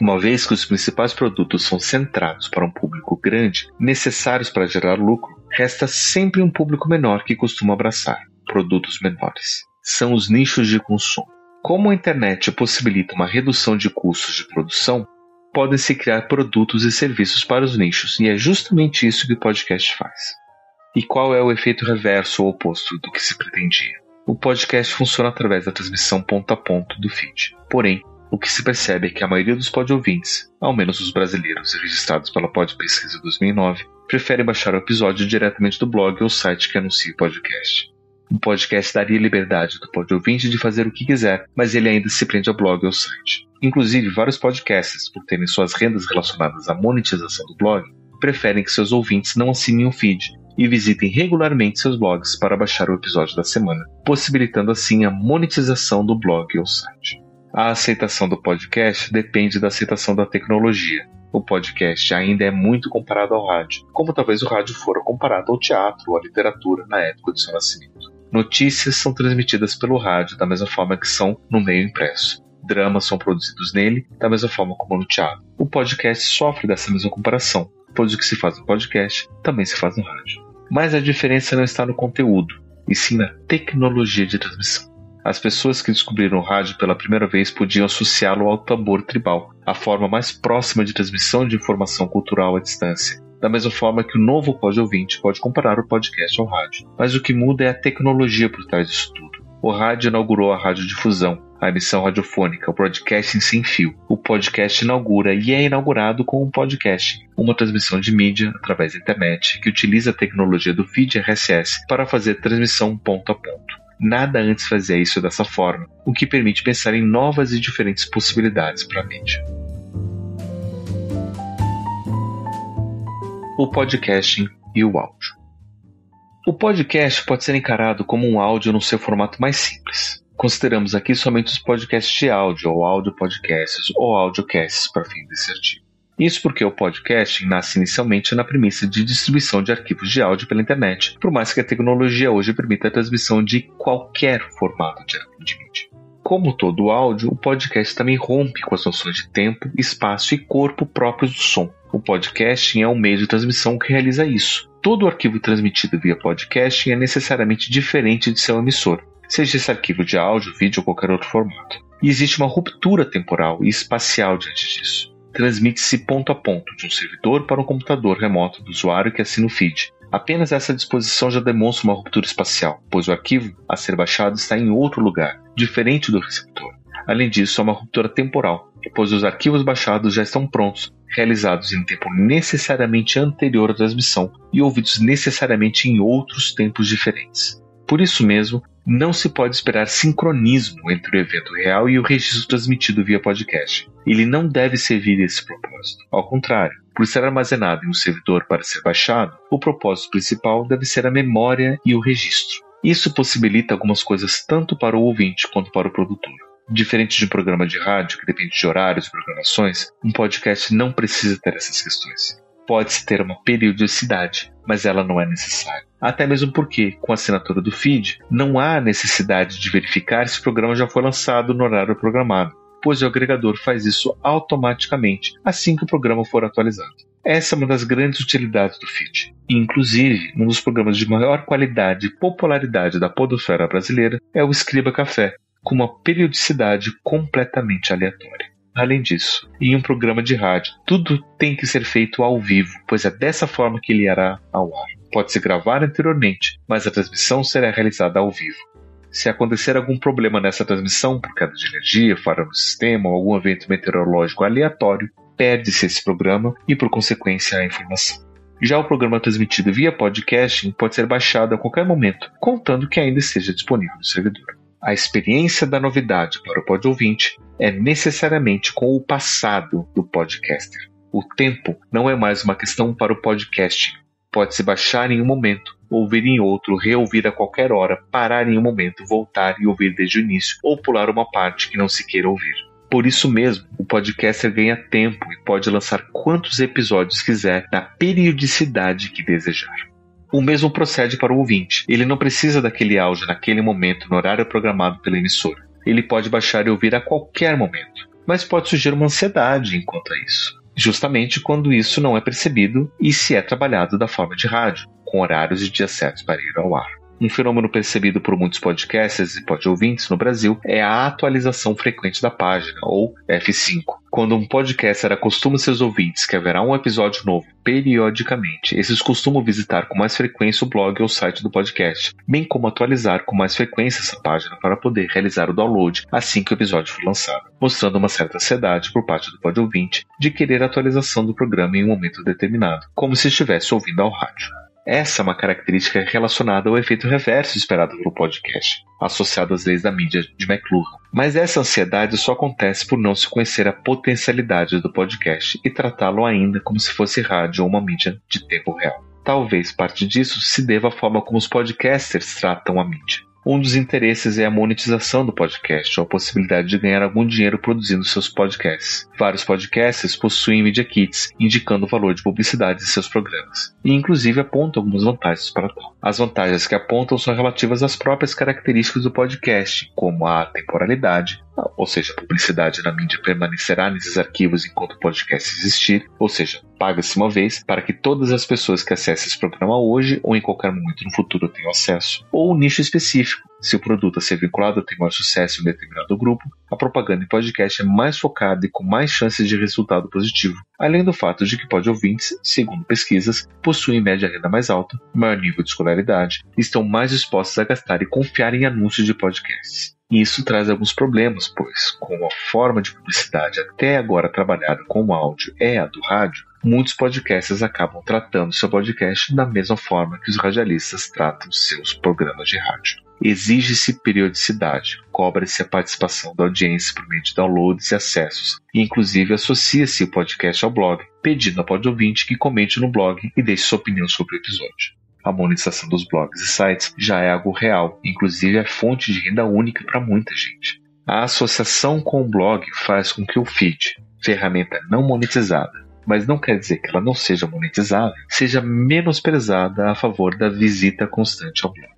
Uma vez que os principais produtos são centrados para um público grande, necessários para gerar lucro, resta sempre um público menor que costuma abraçar produtos menores. São os nichos de consumo. Como a internet possibilita uma redução de custos de produção, podem-se criar produtos e serviços para os nichos, e é justamente isso que o podcast faz. E qual é o efeito reverso ou oposto do que se pretendia? O podcast funciona através da transmissão ponto a ponto do feed. Porém, o que se percebe é que a maioria dos pod-ouvintes, ao menos os brasileiros registrados pela Pod Pesquisa 2009, preferem baixar o episódio diretamente do blog ou site que anuncia o podcast. O podcast daria liberdade do pod-ouvinte de fazer o que quiser, mas ele ainda se prende ao blog ou site. Inclusive, vários podcasts, por terem suas rendas relacionadas à monetização do blog, preferem que seus ouvintes não assinem o feed e visitem regularmente seus blogs para baixar o episódio da semana, possibilitando assim a monetização do blog ou site. A aceitação do podcast depende da aceitação da tecnologia. O podcast ainda é muito comparado ao rádio, como talvez o rádio fora comparado ao teatro ou à literatura na época de seu nascimento. Notícias são transmitidas pelo rádio da mesma forma que são no meio impresso. Dramas são produzidos nele da mesma forma como no teatro. O podcast sofre dessa mesma comparação, pois o que se faz no podcast também se faz no rádio. Mas a diferença não está no conteúdo, e sim na tecnologia de transmissão. As pessoas que descobriram o rádio pela primeira vez podiam associá-lo ao tambor tribal, a forma mais próxima de transmissão de informação cultural à distância. Da mesma forma que o novo pod ouvinte pode comparar o podcast ao rádio. Mas o que muda é a tecnologia por trás disso tudo. O rádio inaugurou a radiodifusão, a emissão radiofônica, o broadcasting sem fio. O podcast inaugura e é inaugurado com um podcast, uma transmissão de mídia através da internet que utiliza a tecnologia do feed RSS para fazer transmissão ponto a ponto. Nada antes fazia isso dessa forma, o que permite pensar em novas e diferentes possibilidades para a mídia. O podcasting e o áudio. O podcast pode ser encarado como um áudio no seu formato mais simples. Consideramos aqui somente os podcasts de áudio, ou áudio podcasts, ou audiocasts, para fim desse artigo. Isso porque o podcast nasce inicialmente na premissa de distribuição de arquivos de áudio pela internet, por mais que a tecnologia hoje permita a transmissão de qualquer formato de, de mídia. Como todo áudio, o podcast também rompe com as noções de tempo, espaço e corpo próprios do som. O podcasting é um meio de transmissão que realiza isso, todo arquivo transmitido via podcasting é necessariamente diferente de seu emissor, seja esse arquivo de áudio, vídeo ou qualquer outro formato. E existe uma ruptura temporal e espacial diante disso. Transmite-se ponto a ponto de um servidor para um computador remoto do usuário que assina o feed. Apenas essa disposição já demonstra uma ruptura espacial, pois o arquivo a ser baixado está em outro lugar, diferente do receptor. Além disso, há uma ruptura temporal, pois os arquivos baixados já estão prontos realizados em um tempo necessariamente anterior à transmissão e ouvidos necessariamente em outros tempos diferentes. Por isso mesmo, não se pode esperar sincronismo entre o evento real e o registro transmitido via podcast. Ele não deve servir esse propósito. Ao contrário, por ser armazenado em um servidor para ser baixado, o propósito principal deve ser a memória e o registro. Isso possibilita algumas coisas tanto para o ouvinte quanto para o produtor. Diferente de um programa de rádio, que depende de horários e programações, um podcast não precisa ter essas questões. Pode-se ter uma periodicidade, mas ela não é necessária. Até mesmo porque, com a assinatura do feed, não há necessidade de verificar se o programa já foi lançado no horário programado, pois o agregador faz isso automaticamente assim que o programa for atualizado. Essa é uma das grandes utilidades do feed. Inclusive, um dos programas de maior qualidade e popularidade da podosfera brasileira é o Escriba Café, com uma periodicidade completamente aleatória. Além disso, em um programa de rádio, tudo tem que ser feito ao vivo, pois é dessa forma que ele irá ao ar. Pode-se gravar anteriormente, mas a transmissão será realizada ao vivo. Se acontecer algum problema nessa transmissão, por queda de energia, falha no sistema ou algum evento meteorológico aleatório, perde-se esse programa e, por consequência, a informação. Já o programa transmitido via podcasting pode ser baixado a qualquer momento, contando que ainda esteja disponível no servidor. A experiência da novidade para o pod ouvinte é necessariamente com o passado do podcaster. O tempo não é mais uma questão para o podcasting. Pode-se baixar em um momento, ouvir em outro, reouvir a qualquer hora, parar em um momento, voltar e ouvir desde o início, ou pular uma parte que não se queira ouvir. Por isso mesmo, o podcaster ganha tempo e pode lançar quantos episódios quiser na periodicidade que desejar. O mesmo procede para o ouvinte. Ele não precisa daquele áudio naquele momento, no horário programado pela emissora. Ele pode baixar e ouvir a qualquer momento. Mas pode surgir uma ansiedade enquanto isso. Justamente quando isso não é percebido e se é trabalhado da forma de rádio, com horários e dias certos para ir ao ar. Um fenômeno percebido por muitos podcasts e pod-ouvintes no Brasil é a atualização frequente da página, ou F5. Quando um podcaster acostuma seus ouvintes que haverá um episódio novo periodicamente, esses costumam visitar com mais frequência o blog ou site do podcast, bem como atualizar com mais frequência essa página para poder realizar o download assim que o episódio for lançado, mostrando uma certa ansiedade por parte do pod-ouvinte de querer a atualização do programa em um momento determinado, como se estivesse ouvindo ao rádio. Essa é uma característica relacionada ao efeito reverso esperado pelo podcast, associado às leis da mídia de McLuhan. Mas essa ansiedade só acontece por não se conhecer a potencialidade do podcast e tratá-lo ainda como se fosse rádio ou uma mídia de tempo real. Talvez parte disso se deva à forma como os podcasters tratam a mídia. Um dos interesses é a monetização do podcast, ou a possibilidade de ganhar algum dinheiro produzindo seus podcasts. Vários podcasts possuem media kits, indicando o valor de publicidade de seus programas, e inclusive apontam algumas vantagens para tal. As vantagens que apontam são relativas às próprias características do podcast, como a temporalidade, ou seja, a publicidade na mídia permanecerá nesses arquivos enquanto o podcast existir, ou seja, paga-se uma vez para que todas as pessoas que acessem esse programa hoje ou em qualquer momento no futuro tenham acesso, ou um nicho específico, Se o produto a ser vinculado tem maior sucesso em determinado grupo, a propaganda em podcast é mais focada e com mais chances de resultado positivo, além do fato de que pode ouvintes, segundo pesquisas, possuem média renda mais alta, maior nível de escolaridade e estão mais dispostos a gastar e confiar em anúncios de podcasts. E isso traz alguns problemas, pois, como a forma de publicidade até agora trabalhada com o áudio é a do rádio, muitos podcasts acabam tratando seu podcast da mesma forma que os radialistas tratam seus programas de rádio. Exige-se periodicidade, cobra-se a participação da audiência por meio de downloads e acessos, e inclusive associa-se o podcast ao blog, pedindo ao pod ouvinte que comente no blog e deixe sua opinião sobre o episódio a monetização dos blogs e sites já é algo real, inclusive é fonte de renda única para muita gente. A associação com o blog faz com que o feed, ferramenta não monetizada, mas não quer dizer que ela não seja monetizada, seja menosprezada a favor da visita constante ao blog.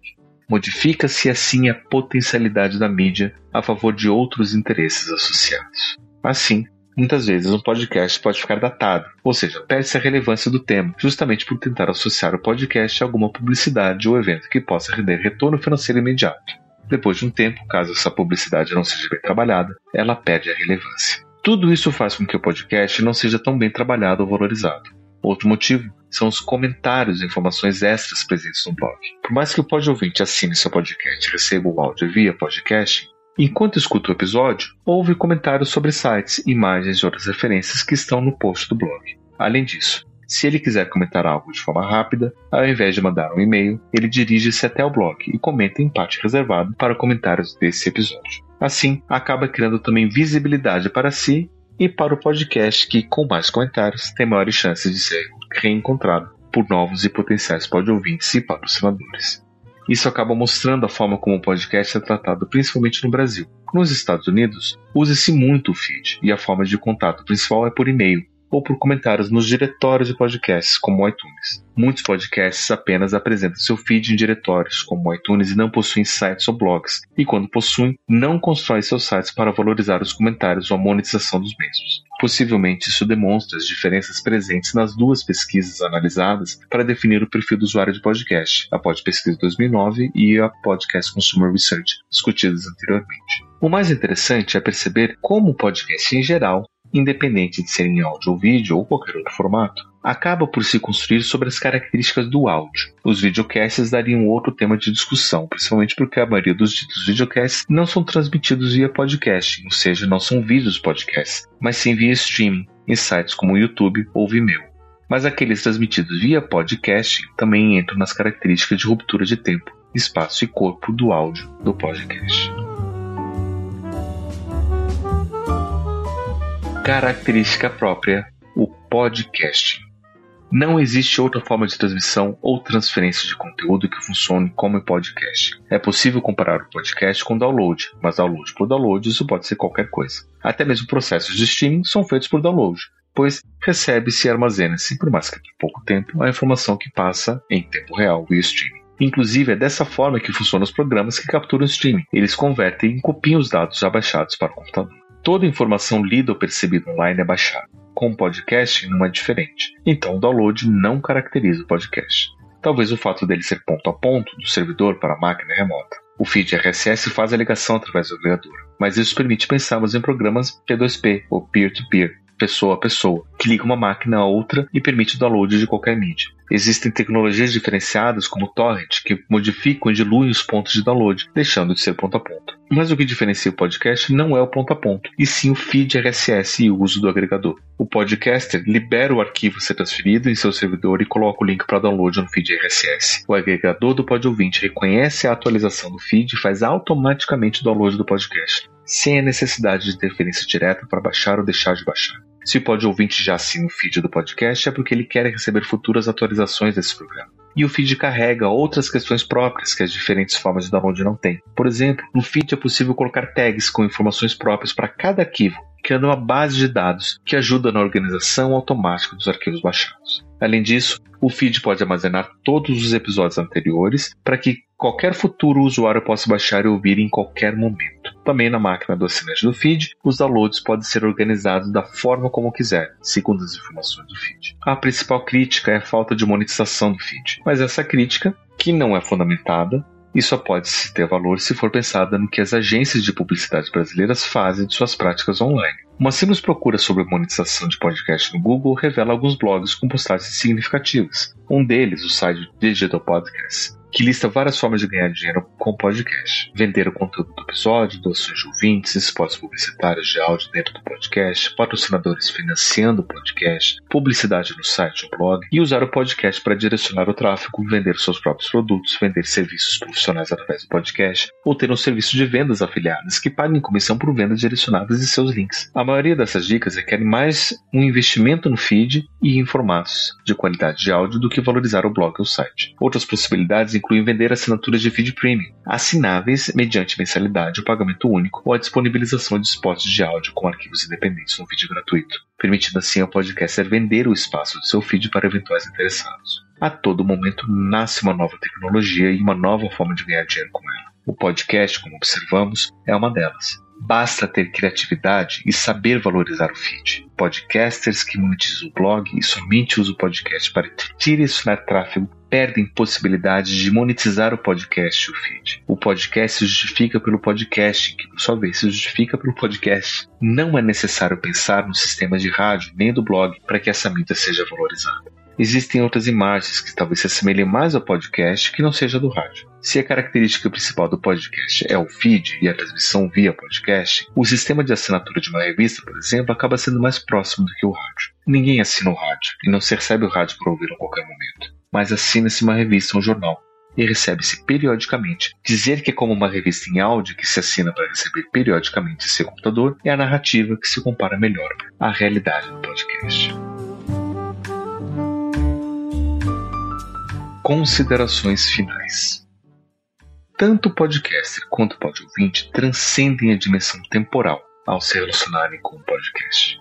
Modifica-se assim a potencialidade da mídia a favor de outros interesses associados. Assim, Muitas vezes um podcast pode ficar datado, ou seja, perde-se a relevância do tema, justamente por tentar associar o podcast a alguma publicidade ou evento que possa render retorno financeiro imediato. Depois de um tempo, caso essa publicidade não seja bem trabalhada, ela perde a relevância. Tudo isso faz com que o podcast não seja tão bem trabalhado ou valorizado. Outro motivo são os comentários e informações extras presentes no blog. Por mais que o pod ouvinte assine seu podcast e receba o áudio via podcast, Enquanto escuta o episódio, ouve comentários sobre sites, imagens e outras referências que estão no post do blog. Além disso, se ele quiser comentar algo de forma rápida, ao invés de mandar um e-mail, ele dirige-se até o blog e comenta em parte reservado para comentários desse episódio. Assim, acaba criando também visibilidade para si e para o podcast que, com mais comentários, tem maiores chances de ser reencontrado por novos e potenciais pod ouvintes e patrocinadores. Isso acaba mostrando a forma como o podcast é tratado principalmente no Brasil. Nos Estados Unidos, usa-se muito o feed e a forma de contato principal é por e-mail ou por comentários nos diretórios de podcasts, como o iTunes. Muitos podcasts apenas apresentam seu feed em diretórios, como o iTunes, e não possuem sites ou blogs, e quando possuem, não constroem seus sites para valorizar os comentários ou a monetização dos mesmos. Possivelmente isso demonstra as diferenças presentes nas duas pesquisas analisadas para definir o perfil do usuário de podcast, a Pod Pesquisa 2009 e a Podcast Consumer Research, discutidas anteriormente. O mais interessante é perceber como o podcast em geral, independente de ser em áudio ou vídeo ou qualquer outro formato, acaba por se construir sobre as características do áudio. Os videocasts dariam outro tema de discussão, principalmente porque a maioria dos ditos videocasts não são transmitidos via podcast, ou seja, não são vídeos podcasts, mas sim via streaming, em sites como YouTube ou Vimeo. Mas aqueles transmitidos via podcast também entram nas características de ruptura de tempo, espaço e corpo do áudio do podcast. Característica própria: o podcasting. Não existe outra forma de transmissão ou transferência de conteúdo que funcione como podcast. É possível comparar o podcast com download, mas download por download isso pode ser qualquer coisa. Até mesmo processos de streaming são feitos por download, pois recebe-se e armazena-se, por mais que por pouco tempo, a informação que passa em tempo real via streaming. Inclusive, é dessa forma que funcionam os programas que capturam o streaming. Eles convertem e copiam os dados já baixados para o computador. Toda informação lida ou percebida online é baixada com o podcast não é diferente. Então o download não caracteriza o podcast. Talvez o fato dele ser ponto a ponto do servidor para a máquina remota. O feed RSS faz a ligação através do agregador, mas isso permite pensarmos em programas P2P ou peer-to-peer, pessoa a pessoa, que liga uma máquina a outra e permite o download de qualquer mídia. Existem tecnologias diferenciadas como o torrent que modificam e diluem os pontos de download, deixando de ser ponto a ponto. Mas o que diferencia o podcast não é o ponto a ponto, e sim o feed RSS e o uso do agregador. O podcaster libera o arquivo a ser transferido em seu servidor e coloca o link para download no feed RSS. O agregador do pod ouvinte reconhece a atualização do feed e faz automaticamente o download do podcast, sem a necessidade de interferência direta para baixar ou deixar de baixar. Se o pod ouvinte já assina o feed do podcast, é porque ele quer receber futuras atualizações desse programa. E o feed carrega outras questões próprias que as diferentes formas de download não têm. Por exemplo, no feed é possível colocar tags com informações próprias para cada arquivo, criando uma base de dados que ajuda na organização automática dos arquivos baixados. Além disso, o feed pode armazenar todos os episódios anteriores para que qualquer futuro usuário possa baixar e ouvir em qualquer momento. Também na máquina do assinante do feed, os downloads podem ser organizados da forma como quiser, segundo as informações do feed. A principal crítica é a falta de monetização do feed, mas essa crítica, que não é fundamentada, e só pode se ter valor se for pensada no que as agências de publicidade brasileiras fazem de suas práticas online. Uma simples procura sobre monetização de podcast no Google revela alguns blogs com postagens significativas. Um deles, o site Digital Podcast, que lista várias formas de ganhar dinheiro com podcast. Vender o conteúdo do episódio, doações de ouvintes, spots publicitários de áudio dentro do podcast, patrocinadores financiando o podcast, publicidade no site ou blog e usar o podcast para direcionar o tráfego, vender seus próprios produtos, vender serviços profissionais através do podcast ou ter um serviço de vendas afiliadas que paguem comissão por vendas direcionadas de seus links. A maioria dessas dicas requer mais um investimento no feed e em formatos de qualidade de áudio do que valorizar o blog ou site. Outras possibilidades incluem vender assinaturas de feed premium, assináveis mediante mensalidade ou pagamento único, ou a disponibilização de spots de áudio com arquivos independentes no feed gratuito, permitindo assim ao podcaster vender o espaço do seu feed para eventuais interessados. A todo momento nasce uma nova tecnologia e uma nova forma de ganhar dinheiro com ela. O podcast, como observamos, é uma delas. Basta ter criatividade e saber valorizar o feed. Podcasters que monetizam o blog e somente usam o podcast para direcionar tráfego perdem possibilidade de monetizar o podcast e o feed. O podcast se justifica pelo podcast, que por sua vez se justifica pelo podcast. Não é necessário pensar no sistema de rádio nem do blog para que essa mídia seja valorizada. Existem outras imagens que talvez se assemelhem mais ao podcast que não seja do rádio. Se a característica principal do podcast é o feed e a transmissão via podcast, o sistema de assinatura de uma revista, por exemplo, acaba sendo mais próximo do que o rádio. Ninguém assina o rádio e não se recebe o rádio para ouvir a qualquer momento, mas assina-se uma revista ou um jornal e recebe-se periodicamente. Dizer que é como uma revista em áudio que se assina para receber periodicamente em seu computador é a narrativa que se compara melhor à realidade do podcast. Considerações finais. Tanto o podcaster quanto o pod-ouvinte transcendem a dimensão temporal ao se relacionarem com o podcast.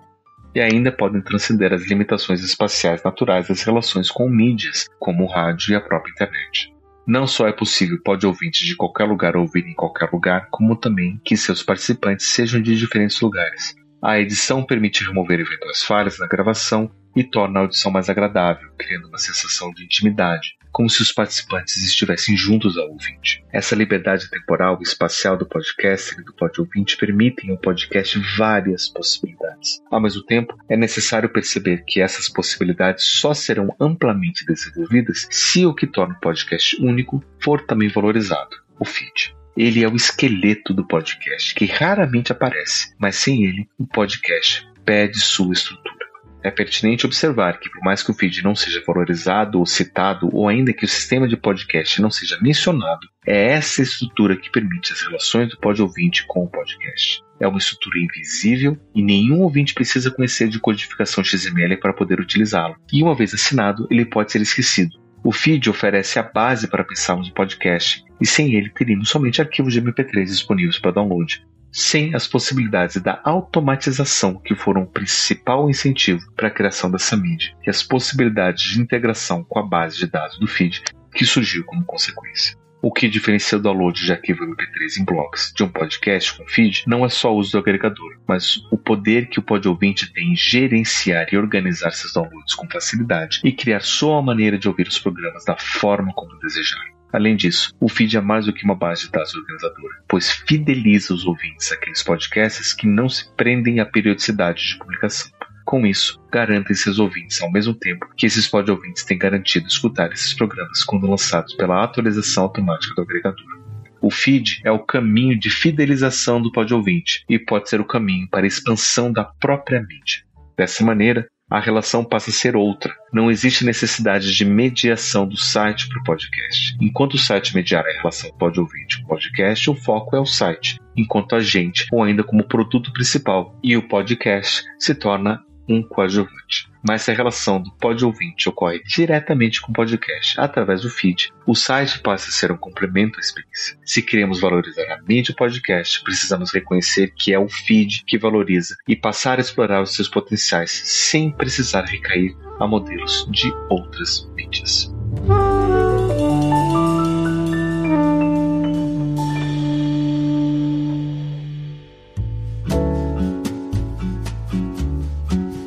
E ainda podem transcender as limitações espaciais naturais das relações com mídias, como o rádio e a própria internet. Não só é possível pod-ouvintes de qualquer lugar ouvir em qualquer lugar, como também que seus participantes sejam de diferentes lugares. A edição permite remover eventuais falhas na gravação e torna a audição mais agradável, criando uma sensação de intimidade, como se os participantes estivessem juntos ao ouvinte. Essa liberdade temporal e espacial do podcast e do pod ouvinte permitem ao podcast várias possibilidades. Ao mesmo tempo, é necessário perceber que essas possibilidades só serão amplamente desenvolvidas se o que torna o podcast único for também valorizado, o feed. Ele é o esqueleto do podcast, que raramente aparece, mas sem ele, o podcast perde sua estrutura. É pertinente observar que, por mais que o feed não seja valorizado ou citado, ou ainda que o sistema de podcast não seja mencionado, é essa estrutura que permite as relações do pod ouvinte com o podcast. É uma estrutura invisível e nenhum ouvinte precisa conhecer de codificação XML para poder utilizá-lo. E uma vez assinado, ele pode ser esquecido. O feed oferece a base para pensarmos o podcast, e sem ele teríamos somente arquivos de MP3 disponíveis para download, sem as possibilidades da automatização que foram o principal incentivo para a criação dessa mídia e as possibilidades de integração com a base de dados do feed que surgiu como consequência. O que diferencia o download de arquivo MP3 em blocos de um podcast com feed não é só o uso do agregador, mas o poder que o pod ouvinte tem em gerenciar e organizar seus downloads com facilidade e criar sua maneira de ouvir os programas da forma como desejar. Além disso, o feed é mais do que uma base de dados organizadora, pois fideliza os ouvintes àqueles podcasts que não se prendem à periodicidade de publicação. Com isso, garantem seus ouvintes ao mesmo tempo que esses pod ouvintes têm garantido escutar esses programas quando lançados pela atualização automática do agregador. O feed é o caminho de fidelização do pod ouvinte e pode ser o caminho para a expansão da própria mídia. Dessa maneira, a relação passa a ser outra. Não existe necessidade de mediação do site para o podcast. Enquanto o site mediar a relação pod-ouvinte com o podcast, o foco é o site, enquanto agente ou ainda como produto principal, e o podcast se torna um coadjuvante. Mas se a relação do pod ouvinte ocorre diretamente com o podcast através do feed, o site passa a ser um complemento à experiência. Se queremos valorizar a mídia podcast, precisamos reconhecer que é o feed que valoriza e passar a explorar os seus potenciais sem precisar recair a modelos de outras mídias.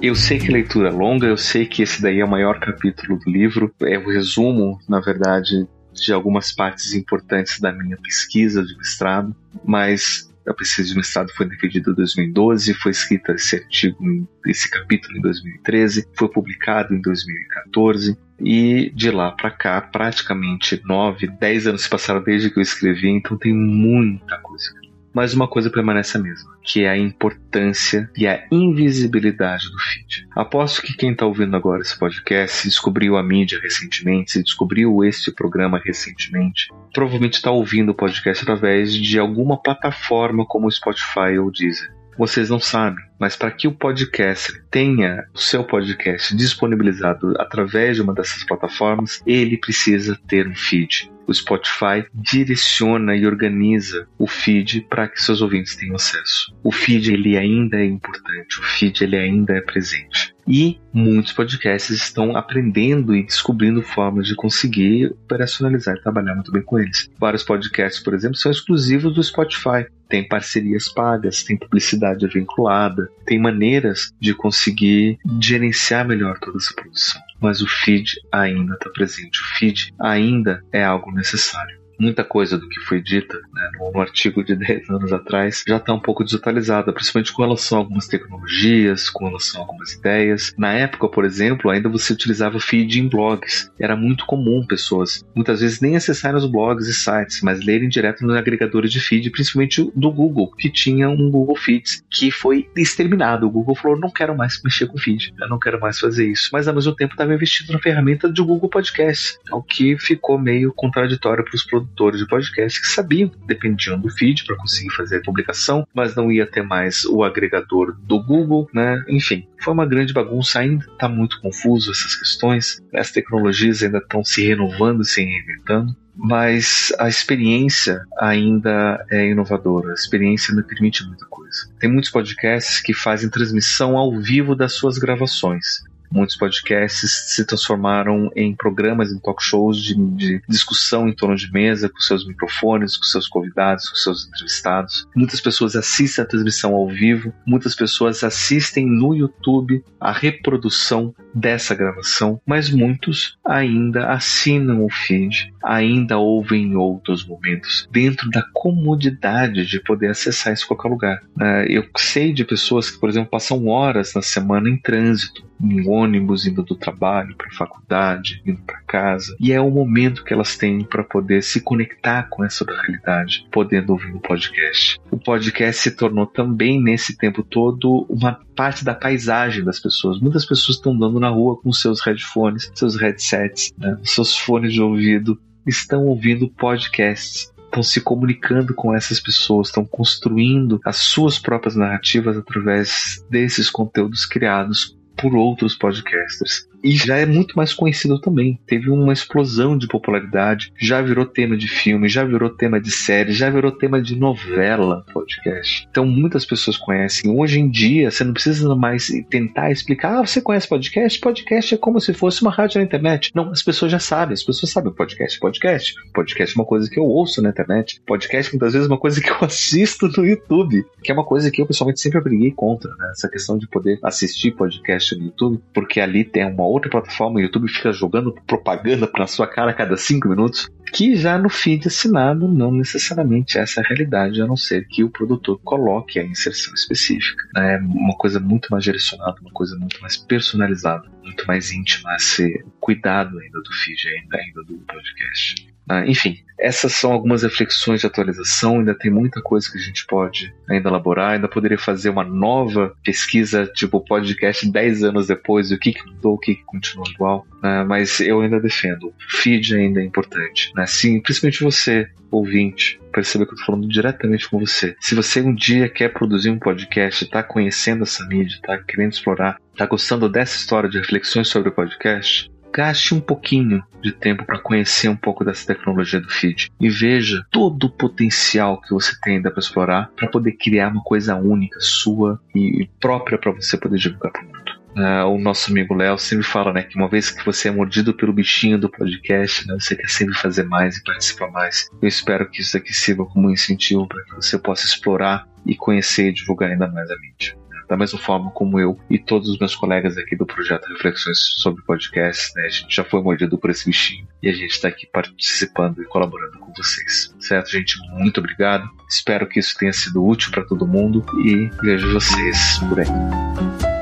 Eu sei que a leitura é longa, eu sei que esse daí é o maior capítulo do livro, é o resumo, na verdade, de algumas partes importantes da minha pesquisa de mestrado, mas a pesquisa de mestrado foi defendida em 2012, foi escrita esse artigo, esse capítulo em 2013, foi publicado em 2014 e de lá para cá, praticamente nove, dez anos se passaram desde que eu escrevi, então tem muita coisa mas uma coisa permanece a mesma, que é a importância e a invisibilidade do feed. Aposto que quem está ouvindo agora esse podcast descobriu a mídia recentemente, se descobriu este programa recentemente, provavelmente está ouvindo o podcast através de alguma plataforma como o Spotify ou o Deezer. Vocês não sabem, mas para que o podcast tenha o seu podcast disponibilizado através de uma dessas plataformas, ele precisa ter um feed o Spotify direciona e organiza o feed para que seus ouvintes tenham acesso. O feed ele ainda é importante, o feed ele ainda é presente. E muitos podcasts estão aprendendo e descobrindo formas de conseguir operacionalizar e trabalhar muito bem com eles. Vários podcasts, por exemplo, são exclusivos do Spotify. Tem parcerias pagas, tem publicidade vinculada, tem maneiras de conseguir gerenciar melhor toda essa produção mas o feed ainda está presente. O feed ainda é algo necessário muita coisa do que foi dita né, no, artigo de 10 anos atrás já está um pouco desatualizada, principalmente com relação a algumas tecnologias, com relação a algumas ideias. Na época, por exemplo, ainda você utilizava feed em blogs. Era muito comum pessoas, muitas vezes nem acessarem os blogs e sites, mas lerem direto nos agregadores de feed, principalmente do Google, que tinha um Google Feeds que foi exterminado. O Google falou: não quero mais mexer com feed, eu não quero mais fazer isso. Mas ao mesmo tempo estava investido na ferramenta do Google Podcast, o que ficou meio contraditório para os produtores produtores de podcast que sabiam dependiam do feed para conseguir fazer a publicação, mas não ia ter mais o agregador do Google, né? Enfim, foi uma grande bagunça, ainda está muito confuso essas questões. As tecnologias ainda estão se renovando, se reinventando mas a experiência ainda é inovadora, a experiência ainda permite muita coisa. Tem muitos podcasts que fazem transmissão ao vivo das suas gravações. Muitos podcasts se transformaram em programas, em talk shows de, de, discussão em torno de mesa, com seus microfones, com seus convidados, com seus entrevistados. Muitas pessoas assistem a transmissão ao vivo, muitas pessoas assistem no YouTube a reprodução dessa gravação, mas muitos ainda assinam o feed, ainda ouvem em outros momentos, dentro da comodidade de poder acessar isso em qualquer lugar. É, eu sei de pessoas que, por exemplo, passam horas na semana em trânsito, em ônibus, indo do trabalho para a faculdade, indo para casa. E é o momento que elas têm para poder se conectar com essa realidade, podendo ouvir um podcast. O podcast se tornou também, nesse tempo todo, uma parte da paisagem das pessoas. Muitas pessoas estão andando na rua com seus headphones, seus headsets, né, seus fones de ouvido, estão ouvindo podcasts estão se comunicando com essas pessoas, estão construindo as suas próprias narrativas através desses conteúdos criados por outros podcasters e já é muito mais conhecido também. Teve uma explosão de popularidade, já virou tema de filme, já virou tema de série, já virou tema de novela podcast. Então muitas pessoas conhecem. Hoje em dia, você não precisa mais tentar explicar, ah, você conhece podcast? Podcast é como se fosse uma rádio na internet. Não, as pessoas já sabem, as pessoas sabem podcast, podcast. Podcast é uma coisa que eu ouço na internet. Podcast muitas vezes é uma coisa que eu assisto no YouTube, que é uma coisa que eu pessoalmente sempre briguei contra, né? Essa questão de poder assistir podcast no YouTube, porque ali tem uma outra plataforma, o YouTube fica jogando propaganda pra sua cara a cada cinco minutos, que já no feed assinado não necessariamente essa é a realidade, a não ser que o produtor coloque a inserção específica. É uma coisa muito mais direcionada, uma coisa muito mais personalizada, muito mais íntima ser cuidado ainda do feed, ainda, ainda do podcast. Ah, enfim, essas são algumas reflexões de atualização. Ainda tem muita coisa que a gente pode ainda elaborar. Ainda poderia fazer uma nova pesquisa, tipo podcast 10 anos depois, o que, mudou, o que, que continua igual. Ah, mas eu ainda defendo. O feed ainda é importante. Né? Sim, principalmente você, ouvinte, perceba que eu estou falando diretamente com você. Se você um dia quer produzir um podcast, está conhecendo essa mídia, está querendo explorar, está gostando dessa história de reflexões sobre o podcast, gaste um pouquinho de tempo para conhecer um pouco dessa tecnologia do feed e veja todo o potencial que você tem ainda para explorar para poder criar uma coisa única, sua e própria para você poder divulgar para o mundo. Uh, o nosso amigo Léo sempre fala né, que uma vez que você é mordido pelo bichinho do podcast, né, você quer sempre fazer mais e participar mais. Eu espero que isso aqui sirva como um incentivo para que você possa explorar e conhecer e divulgar ainda mais a mídia da mesma forma como eu e todos os meus colegas aqui do projeto Reflexões sobre Podcast, né? A gente já foi mordido por esse bichinho e a gente está aqui participando e colaborando com vocês. Certo, gente? Muito obrigado. Espero que isso tenha sido útil para todo mundo e vejo vocês por aí.